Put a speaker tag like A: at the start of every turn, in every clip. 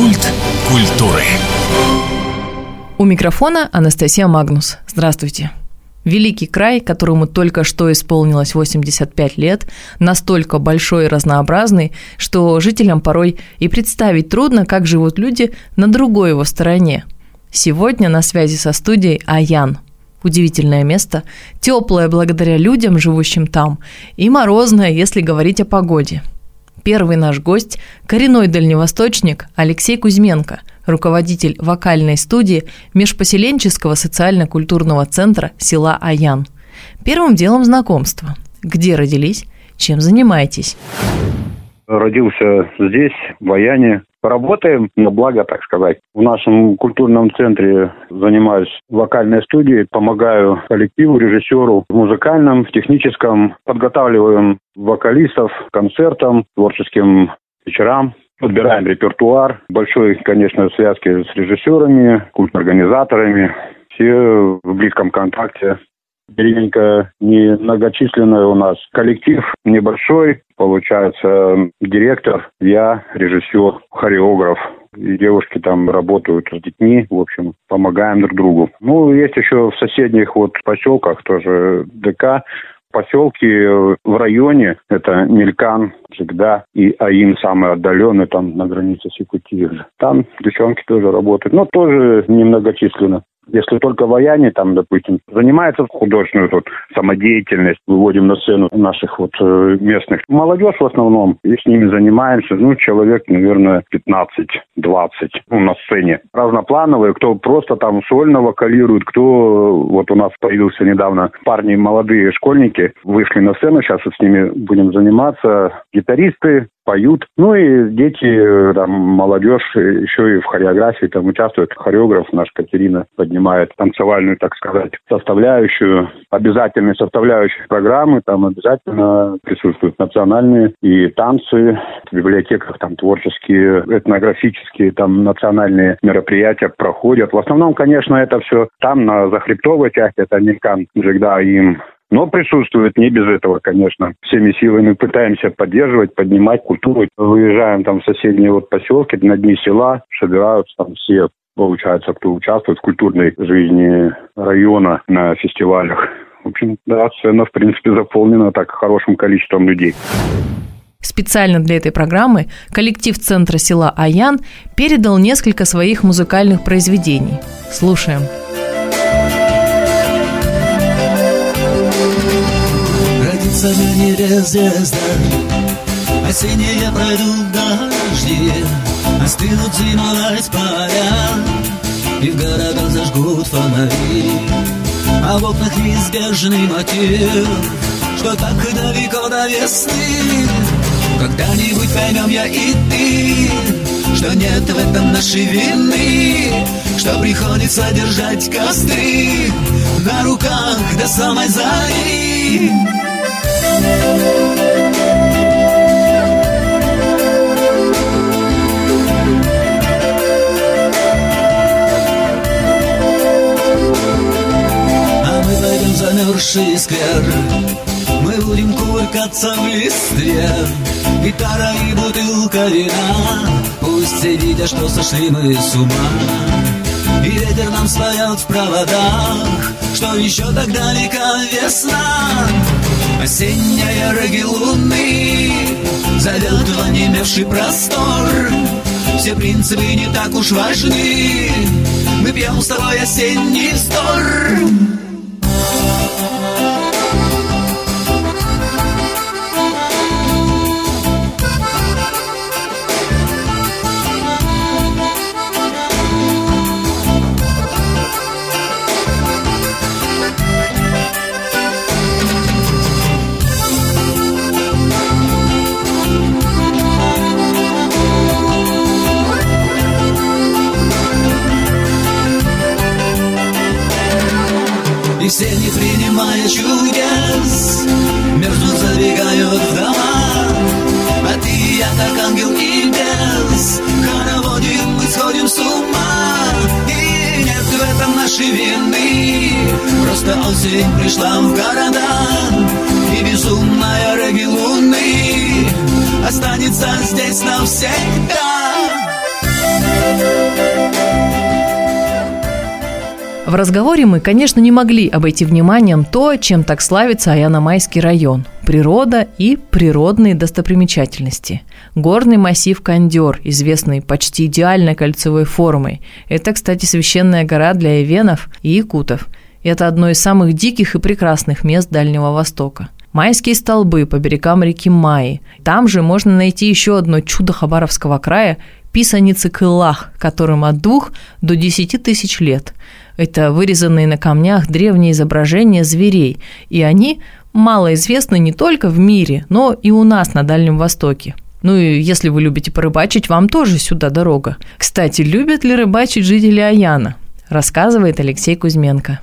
A: Культ культуры.
B: У микрофона Анастасия Магнус. Здравствуйте. Великий край, которому только что исполнилось 85 лет, настолько большой и разнообразный, что жителям порой и представить трудно, как живут люди на другой его стороне. Сегодня на связи со студией Аян. Удивительное место, теплое благодаря людям, живущим там, и морозное, если говорить о погоде. Первый наш гость – коренной дальневосточник Алексей Кузьменко, руководитель вокальной студии Межпоселенческого социально-культурного центра села Аян. Первым делом знакомство. Где родились? Чем занимаетесь?
C: Родился здесь, в Аяне. Работаем на благо, так сказать. В нашем культурном центре занимаюсь вокальной студией, помогаю коллективу, режиссеру в музыкальном, в техническом. Подготавливаем вокалистов к концертам, творческим вечерам. Подбираем репертуар. Большой, конечно, связки с режиссерами, культорганизаторами. Все в близком контакте. Деревенька немногочисленная у нас. Коллектив небольшой. Получается, директор, я, режиссер, хореограф. И девушки там работают с детьми, в общем, помогаем друг другу. Ну, есть еще в соседних вот поселках тоже ДК поселки э, в районе, это Мелькан, Джигда и Аин, самый отдаленный, там на границе с Якутией. Там девчонки тоже работают, но тоже немногочисленно. Если только вояне там, допустим, занимается художественной вот, самодеятельность, выводим на сцену наших вот э, местных. Молодежь в основном, и с ними занимаемся, ну, человек, наверное, 15-20 ну, на сцене. Разноплановые, кто просто там сольно вокалирует, кто, вот у нас появился недавно парни молодые школьники, вышли на сцену, сейчас с ними будем заниматься. Гитаристы, поют. Ну и дети, там, молодежь еще и в хореографии там участвуют. Хореограф наш Катерина поднимает танцевальную, так сказать, составляющую. Обязательные составляющие программы, там обязательно присутствуют национальные и танцы. В библиотеках там творческие, этнографические, там национальные мероприятия проходят. В основном, конечно, это все там, на захребтовой части, это Никан, Джигда, им но присутствует не без этого, конечно. Всеми силами пытаемся поддерживать, поднимать культуру. Выезжаем там в соседние вот поселки, на дни села, собираются там все получается, кто участвует в культурной жизни района на фестивалях. В общем, да, сцена, в принципе, заполнена так хорошим количеством людей.
B: Специально для этой программы коллектив центра села Аян передал несколько своих музыкальных произведений. Слушаем.
D: Небе звезда Осенние пройдут дожди Остынут зимовать поля И в городах зажгут фонари. А в окнах неизбежный мотив Что так далеко до весны. Когда-нибудь поймем я и ты Что нет в этом нашей вины Что приходится держать костры На руках до самой зари. а замерзший сквер. Мы будем кувыркаться в листве. Гитара и бутылка вина. Пусть все видят, что сошли мы с ума. И ветер нам споет в проводах. Что еще так далека весна Осенняя роги луны Зовет в онемевший простор. Все принципы не так уж важны Мы пьем с тобой осенний вздор. все, не принимая чудес, Мерзнут, забегают в дома. А ты и я, как ангел и бес, Хороводим, мы сходим с ума. И нет в этом нашей вины, Просто осень пришла в города, И безумная регги луны Останется здесь навсегда.
B: В разговоре мы, конечно, не могли обойти вниманием то, чем так славится Аяномайский район – природа и природные достопримечательности. Горный массив Кондер, известный почти идеальной кольцевой формой. Это, кстати, священная гора для ивенов и якутов. Это одно из самых диких и прекрасных мест Дальнего Востока. Майские столбы по берегам реки Майи. Там же можно найти еще одно чудо Хабаровского края – писаницы Кылах, которым от двух до десяти тысяч лет – это вырезанные на камнях древние изображения зверей, и они мало известны не только в мире, но и у нас на Дальнем Востоке. Ну и если вы любите порыбачить, вам тоже сюда дорога. Кстати, любят ли рыбачить жители Аяна? Рассказывает Алексей Кузьменко.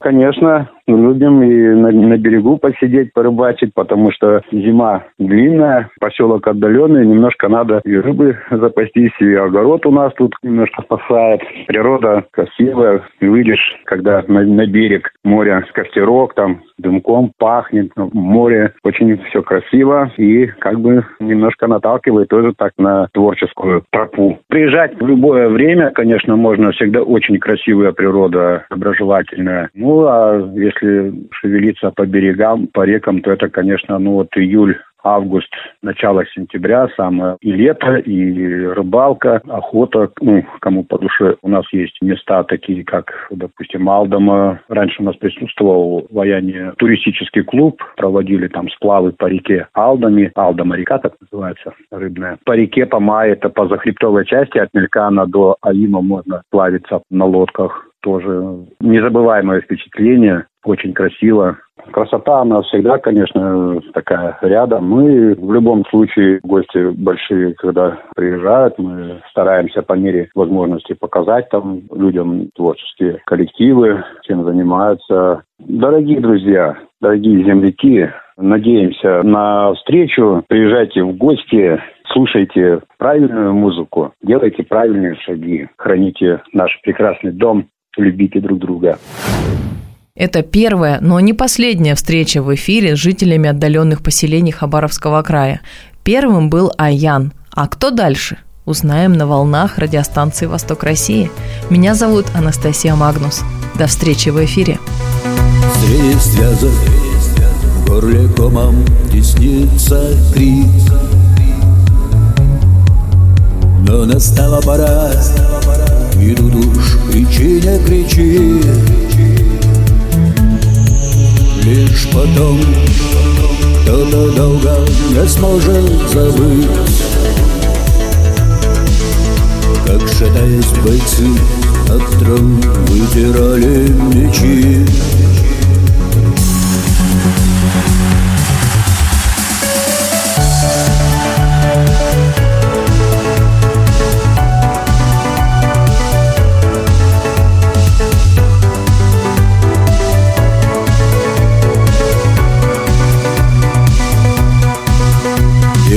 C: Конечно, любим и на, на берегу посидеть, порыбачить, потому что зима длинная, поселок отдаленный, немножко надо и рыбы запастись, и огород у нас тут немножко спасает. Природа красивая, выйдешь, когда на, на берег моря костерок, там дымком пахнет, ну, море очень все красиво и как бы немножко наталкивает тоже так на творческую тропу. Приезжать в любое время, конечно, можно, всегда очень красивая природа, образовательная. Ну, а если если шевелиться по берегам, по рекам, то это, конечно, ну вот июль август, начало сентября, самое и лето, и рыбалка, охота, ну, кому по душе. У нас есть места такие, как, допустим, Алдома. Раньше у нас присутствовал в Ваяне туристический клуб, проводили там сплавы по реке Алдами. Алдома река так называется, рыбная. По реке, по Мае, это по захребтовой части от Мелькана до Аима можно плавиться на лодках тоже незабываемое впечатление, очень красиво. Красота, она всегда, конечно, такая рядом. Мы в любом случае, гости большие, когда приезжают, мы стараемся по мере возможности показать там людям творческие коллективы, чем занимаются. Дорогие друзья, дорогие земляки, надеемся на встречу. Приезжайте в гости, слушайте правильную музыку, делайте правильные шаги, храните наш прекрасный дом любите друг друга.
B: Это первая, но не последняя встреча в эфире с жителями отдаленных поселений Хабаровского края. Первым был Аян. А кто дальше? Узнаем на волнах радиостанции «Восток России». Меня зовут Анастасия Магнус. До встречи в эфире.
E: Среди связок в горле комом теснится крик. Но настала пора и тут уж кричи, не кричи Лишь потом кто-то долго не сможет забыть. Как шатаясь бойцы от трон вытирали мечи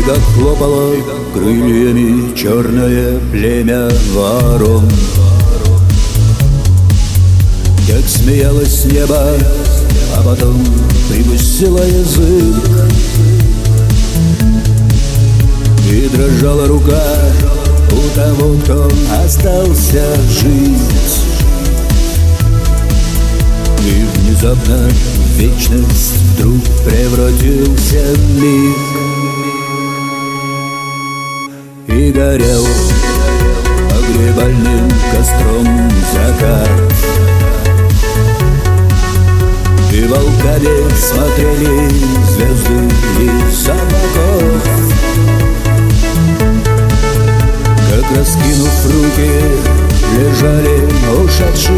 E: как хлопало крыльями черное племя ворон. Как смеялось небо, а потом припустила язык. И дрожала рука у того, кто остался жить. И внезапно в вечность вдруг превратился миг и горел. Погребальным костром закат. И волками смотрели звезды из облаков Как раскинув руки лежали ушедшие